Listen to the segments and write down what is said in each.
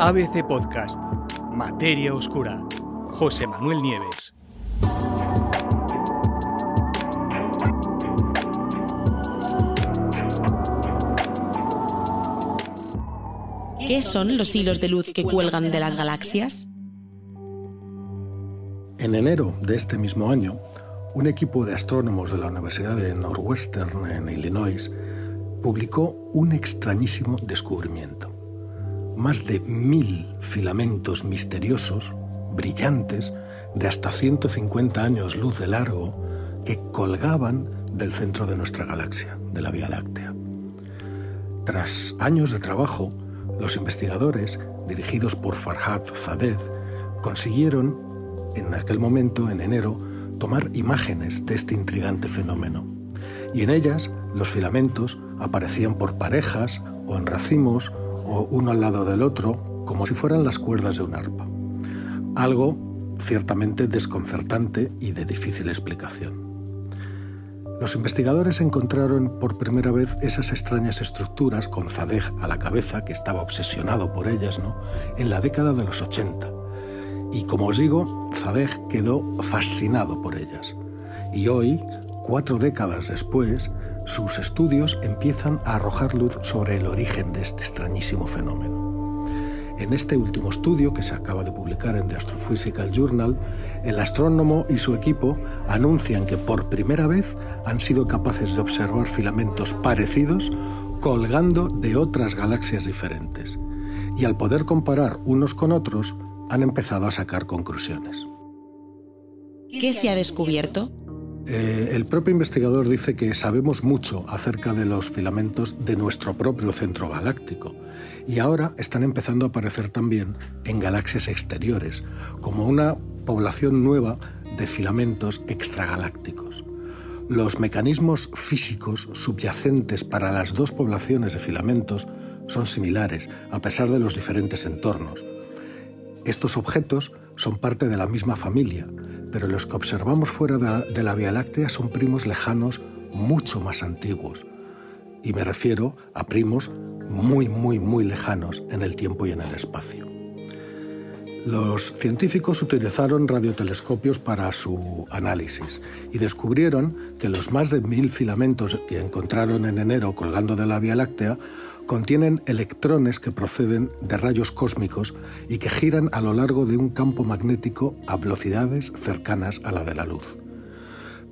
ABC Podcast, Materia Oscura, José Manuel Nieves. ¿Qué son los hilos de luz que cuelgan de las galaxias? En enero de este mismo año, un equipo de astrónomos de la Universidad de Northwestern en Illinois publicó un extrañísimo descubrimiento. Más de mil filamentos misteriosos, brillantes, de hasta 150 años luz de largo, que colgaban del centro de nuestra galaxia, de la Vía Láctea. Tras años de trabajo, los investigadores, dirigidos por Farhad Zadeh, consiguieron, en aquel momento, en enero, tomar imágenes de este intrigante fenómeno. Y en ellas los filamentos aparecían por parejas o en racimos o uno al lado del otro, como si fueran las cuerdas de un arpa. Algo ciertamente desconcertante y de difícil explicación. Los investigadores encontraron por primera vez esas extrañas estructuras con Zadeh a la cabeza, que estaba obsesionado por ellas, ¿no? en la década de los 80. Y como os digo, Zadeh quedó fascinado por ellas. Y hoy, cuatro décadas después, sus estudios empiezan a arrojar luz sobre el origen de este extrañísimo fenómeno. En este último estudio, que se acaba de publicar en The Astrophysical Journal, el astrónomo y su equipo anuncian que por primera vez han sido capaces de observar filamentos parecidos colgando de otras galaxias diferentes. Y al poder comparar unos con otros, han empezado a sacar conclusiones. ¿Qué se ha descubierto? Eh, el propio investigador dice que sabemos mucho acerca de los filamentos de nuestro propio centro galáctico y ahora están empezando a aparecer también en galaxias exteriores, como una población nueva de filamentos extragalácticos. Los mecanismos físicos subyacentes para las dos poblaciones de filamentos son similares, a pesar de los diferentes entornos. Estos objetos son parte de la misma familia, pero los que observamos fuera de la Vía Láctea son primos lejanos mucho más antiguos. Y me refiero a primos muy, muy, muy lejanos en el tiempo y en el espacio. Los científicos utilizaron radiotelescopios para su análisis y descubrieron que los más de mil filamentos que encontraron en enero colgando de la Vía Láctea contienen electrones que proceden de rayos cósmicos y que giran a lo largo de un campo magnético a velocidades cercanas a la de la luz.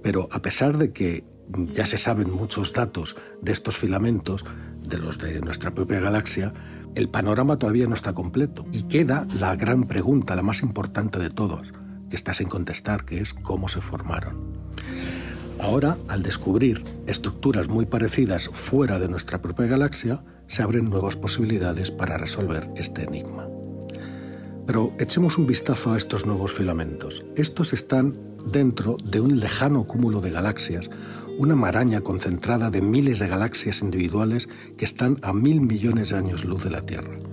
Pero a pesar de que ya se saben muchos datos de estos filamentos, de los de nuestra propia galaxia, el panorama todavía no está completo y queda la gran pregunta, la más importante de todos, que está sin contestar, que es cómo se formaron. Ahora, al descubrir estructuras muy parecidas fuera de nuestra propia galaxia, se abren nuevas posibilidades para resolver este enigma. Pero echemos un vistazo a estos nuevos filamentos. Estos están dentro de un lejano cúmulo de galaxias, una maraña concentrada de miles de galaxias individuales que están a mil millones de años luz de la Tierra.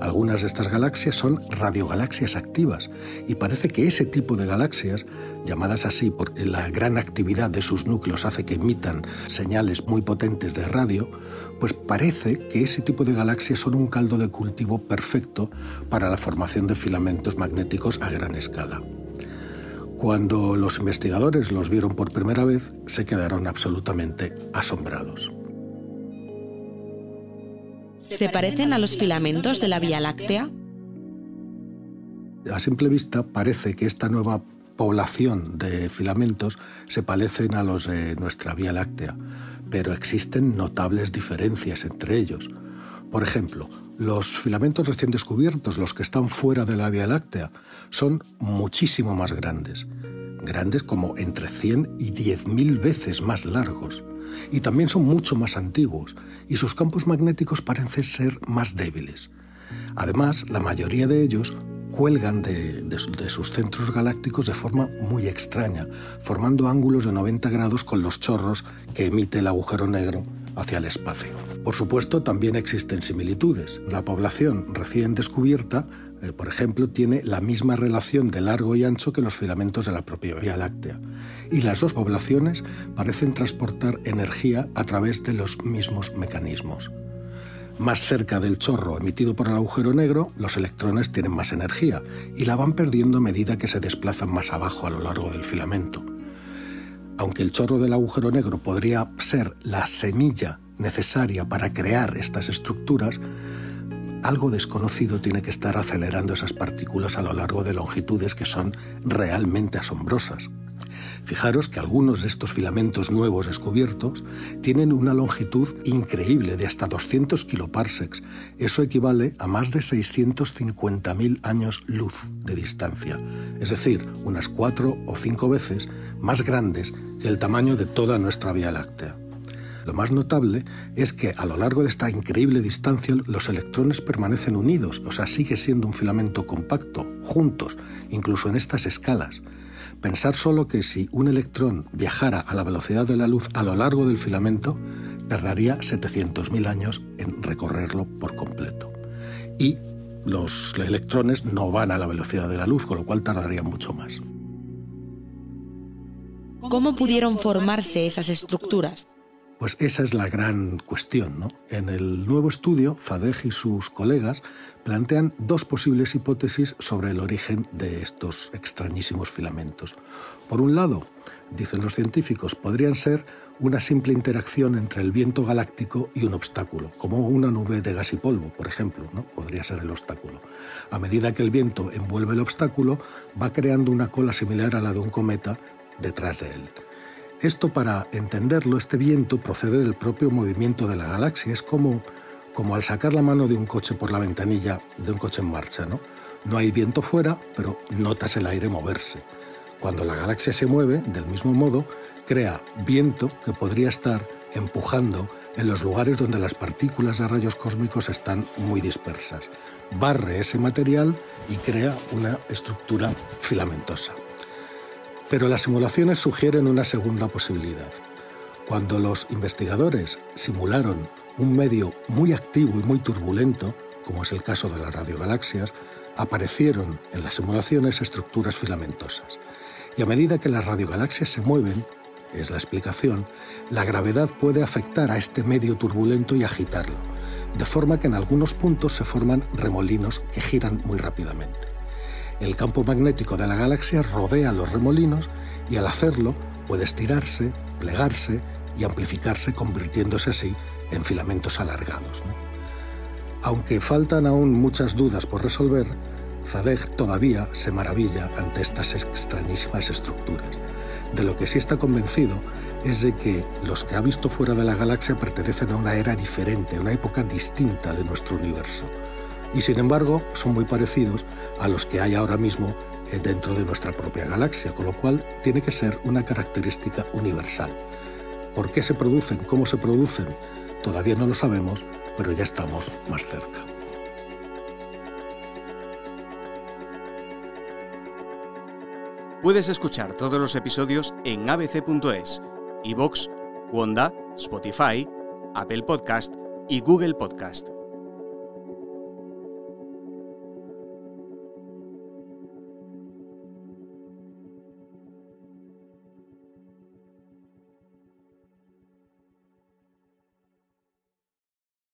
Algunas de estas galaxias son radiogalaxias activas y parece que ese tipo de galaxias, llamadas así porque la gran actividad de sus núcleos hace que emitan señales muy potentes de radio, pues parece que ese tipo de galaxias son un caldo de cultivo perfecto para la formación de filamentos magnéticos a gran escala. Cuando los investigadores los vieron por primera vez, se quedaron absolutamente asombrados. ¿Se parecen a los filamentos de la Vía Láctea? A simple vista parece que esta nueva población de filamentos se parecen a los de nuestra Vía Láctea, pero existen notables diferencias entre ellos. Por ejemplo, los filamentos recién descubiertos, los que están fuera de la Vía Láctea, son muchísimo más grandes, grandes como entre 100 y 10.000 veces más largos y también son mucho más antiguos y sus campos magnéticos parecen ser más débiles. Además, la mayoría de ellos cuelgan de, sus centros galácticos de forma muy extraña, formando ángulos de 90 grados con los chorros que emite el agujero negro hacia el espacio. Por supuesto, también existen similitudes. La población recién descubierta, eh, por ejemplo, tiene la misma relación de largo y ancho que los filamentos de la propia Vía Láctea. Y las dos poblaciones parecen transportar energía a través de los mismos mecanismos. Más cerca del chorro emitido por el agujero negro, los electrones tienen más energía y la van perdiendo a medida que se desplazan más abajo a lo largo del filamento. Aunque el chorro del agujero negro podría ser la semilla necesaria para crear estas estructuras, algo desconocido tiene que estar acelerando esas partículas a lo largo de longitudes que son realmente asombrosas. Fijaros que algunos de estos filamentos nuevos descubiertos tienen una longitud increíble de hasta 200 kiloparsecs. Eso equivale a más de 650.000 años luz de distancia, es decir, unas cuatro o cinco veces más grandes que el tamaño de toda nuestra Vía Láctea. Lo más notable es que a lo largo de esta increíble distancia los electrones permanecen unidos, o sea, sigue siendo un filamento compacto, juntos, incluso en estas escalas. Pensar solo que si un electrón viajara a la velocidad de la luz a lo largo del filamento, tardaría 700.000 años en recorrerlo por completo. Y los electrones no van a la velocidad de la luz, con lo cual tardarían mucho más. ¿Cómo pudieron formarse esas estructuras? Pues esa es la gran cuestión. ¿no? En el nuevo estudio, Fadej y sus colegas plantean dos posibles hipótesis sobre el origen de estos extrañísimos filamentos. Por un lado, dicen los científicos, podrían ser una simple interacción entre el viento galáctico y un obstáculo, como una nube de gas y polvo, por ejemplo, ¿no? podría ser el obstáculo. A medida que el viento envuelve el obstáculo, va creando una cola similar a la de un cometa detrás de él. Esto para entenderlo, este viento procede del propio movimiento de la galaxia. Es como, como al sacar la mano de un coche por la ventanilla de un coche en marcha. ¿no? no hay viento fuera, pero notas el aire moverse. Cuando la galaxia se mueve, del mismo modo, crea viento que podría estar empujando en los lugares donde las partículas de rayos cósmicos están muy dispersas. Barre ese material y crea una estructura filamentosa. Pero las simulaciones sugieren una segunda posibilidad. Cuando los investigadores simularon un medio muy activo y muy turbulento, como es el caso de las radiogalaxias, aparecieron en las simulaciones estructuras filamentosas. Y a medida que las radiogalaxias se mueven, es la explicación, la gravedad puede afectar a este medio turbulento y agitarlo, de forma que en algunos puntos se forman remolinos que giran muy rápidamente. El campo magnético de la galaxia rodea los remolinos y al hacerlo puede estirarse, plegarse y amplificarse convirtiéndose así en filamentos alargados. Aunque faltan aún muchas dudas por resolver, Zadek todavía se maravilla ante estas extrañísimas estructuras. De lo que sí está convencido es de que los que ha visto fuera de la galaxia pertenecen a una era diferente, a una época distinta de nuestro universo y sin embargo son muy parecidos a los que hay ahora mismo eh, dentro de nuestra propia galaxia, con lo cual tiene que ser una característica universal. ¿Por qué se producen? ¿Cómo se producen? Todavía no lo sabemos, pero ya estamos más cerca. Puedes escuchar todos los episodios en abc.es, iVoox, Wanda, Spotify, Apple Podcast y Google Podcast.